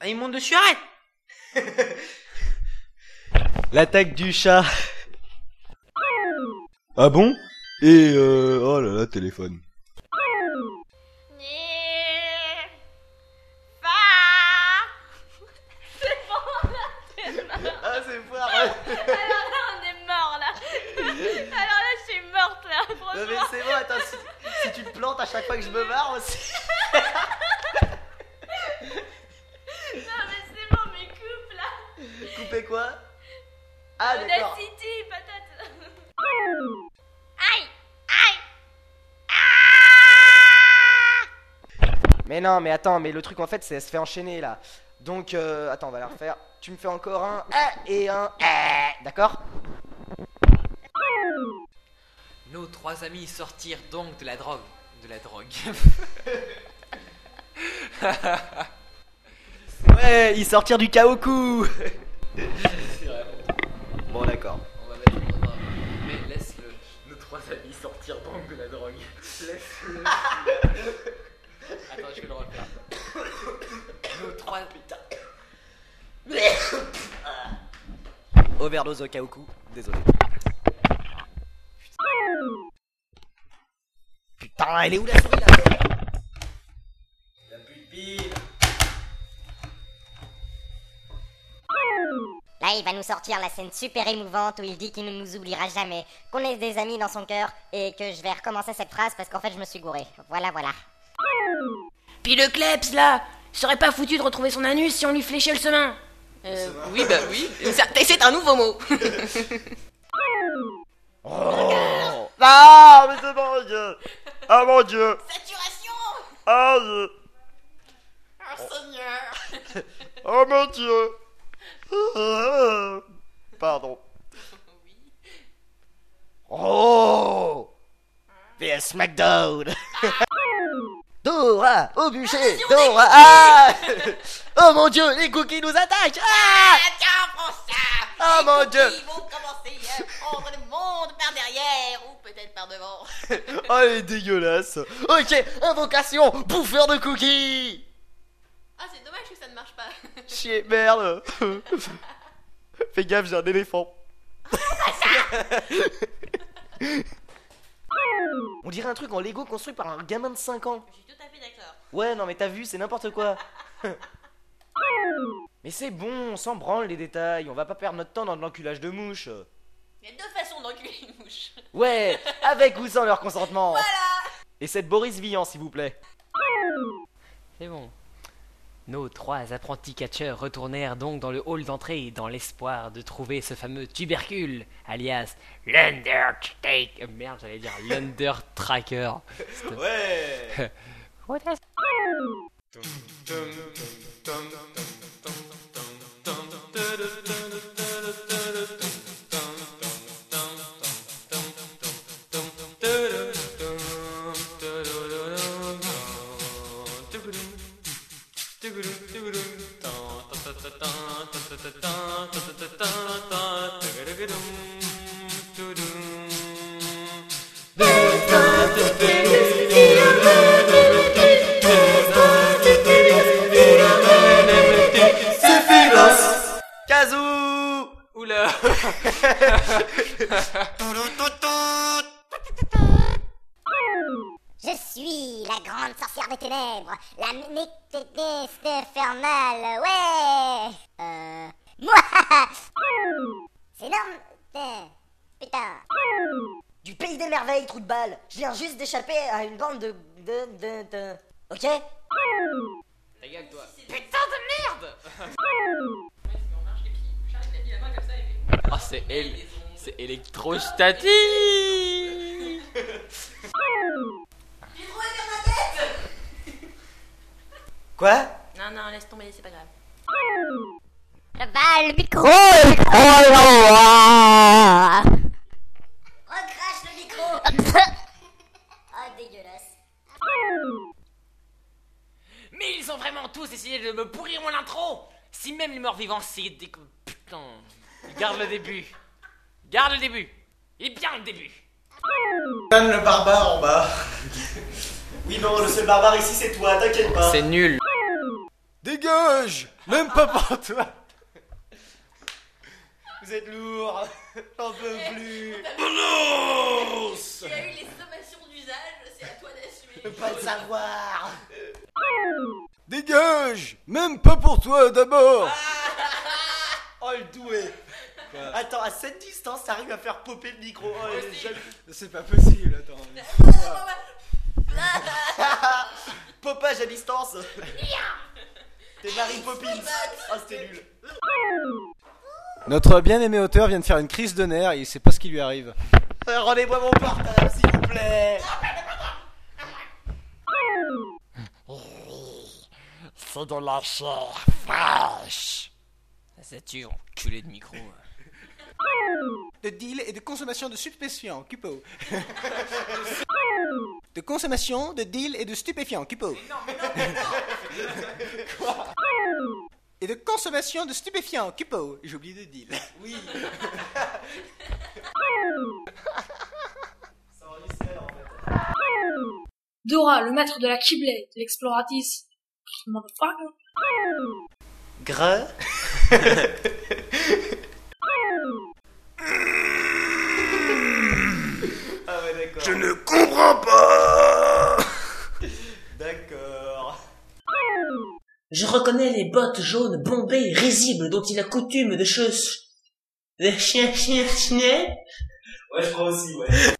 Ah, il monte dessus, arrête L'attaque du chat. Ah bon? Et euh... Oh là là, téléphone. Ah c'est arrête Alors là, on est mort là. Alors là, je suis morte là, Non mais franchement. c'est bon, attends, si, si tu te plantes à chaque fois que je me barre aussi. Non, mais c'est bon, mais coupe là. Couper quoi? Ah d'accord. Audacity, patate. Aïe, aïe. Mais non, mais attends, mais le truc en fait, c'est elle se fait enchaîner là. Donc, euh, attends, on va la refaire. Tu me fais encore un ah et un ah, d'accord? Nos trois amis sortirent donc de la drogue. De la drogue. Ouais, ils sortirent du Kaoku Bon, d'accord. On va mettre en ordre. Mais laisse-le. Nos trois amis sortirent donc de la drogue. Laisse-le. Attends, je vais le refaire. Nos trois. Putain. Overdose au Kaoku, désolé. Putain, elle est où la souris là La pile. Là, il va nous sortir la scène super émouvante où il dit qu'il ne nous oubliera jamais, qu'on est des amis dans son cœur et que je vais recommencer cette phrase parce qu'en fait, je me suis gouré. Voilà, voilà. Puis le kleps là serait pas foutu de retrouver son anus si on lui fléchait le semin euh, Oui, bah oui. C'est c'est un nouveau mot. Oh Ah, mais c'est dieu Ah mon dieu. Saturation. Ah je- Oh Seigneur. Oh mon dieu. Ah, Pardon. Oh. VS SmackDown Dora Au bûcher. Dora. Ah. Oh mon dieu Les cookies nous attaquent. Ah. Tiens, prends ça. Oh mon dieu. Ils vont commencer à prendre le monde par derrière. Ou par devant. Oh elle est dégueulasse Ok Invocation Bouffeur de cookies Ah, c'est dommage que ça ne marche pas. Chier, merde Fais gaffe, j'ai un éléphant. On dirait un truc en Lego construit par un gamin de 5 ans. Je suis tout à fait d'accord. Ouais, non mais t'as vu, c'est n'importe quoi. mais c'est bon, on s'en branle les détails, on va pas perdre notre temps dans de l'enculage de mouches. Il y a deux façons d'enculer une mouche. Ouais, avec ou sans leur consentement. Et cette Boris Vian, s'il vous plaît. C'est bon. Nos trois apprentis catcheurs retournèrent donc dans le hall d'entrée dans l'espoir de trouver ce fameux tubercule, alias l'Undertake. euh, Merde, j'allais dire l'Undertracker. Ouais The da la grande sorcière des ténèbres, la météniste infernale, ouais. Euh... Moi C'est énorme. Putain. Putain. Du pays des merveilles, trou de balle. Je viens juste d'échapper à une bande de... de... de... de... Ok? Ta gueule, toi. Putain de merde. Ah, c'est elle C'est électrostatique Quoi? Non, non, laisse tomber, c'est pas grave. Le bal, le micro, le micro. Recrache le micro. Ah, dégueulasse. Mais ils ont vraiment tous essayé de me pourrir mon intro. Si même les morts vivants c'est des... Putain. Garde le début. Garde le début. Il est bien le début. Yann le barbare en bas. Oui, non, le seul barbare ici, c'est toi, t'inquiète pas. C'est nul. Dégage Même pas pour toi Vous êtes lourd J'en peux plus Tu as eu les sommations d'usage, c'est à toi d'assumer. Pas le savoir Dégage Même pas pour toi d'abord Oh, le doué. Attends, à cette distance, t'arrives à faire popper le micro. Oh, jamais- C'est pas possible, attends. Popage à distance. T'es Marie Poppins. Oh, c'était nul. Notre bien-aimé auteur vient de faire une crise de nerfs et il sait pas ce qui lui arrive. Euh, Rendez-moi mon portable, s'il vous plaît. C'est de la chair fraîche. Ça tue, enculé de micro. De deal et de consommation de stupéfiants, Cupo. de consommation, de deal et de stupéfiants, Cupo. Quoi? Et de consommation de stupéfiants, Cupo. J'ai oublié de deal. Oui. Dora, le maître de la Keyblade, l'exploratrice. Motherfucker. Gre. ah ouais, d'accord. Je ne comprends pas D'accord. Je reconnais les bottes jaunes bombées risibles dont il a coutume de choses... De chien chien chien Ouais, je crois aussi, ouais.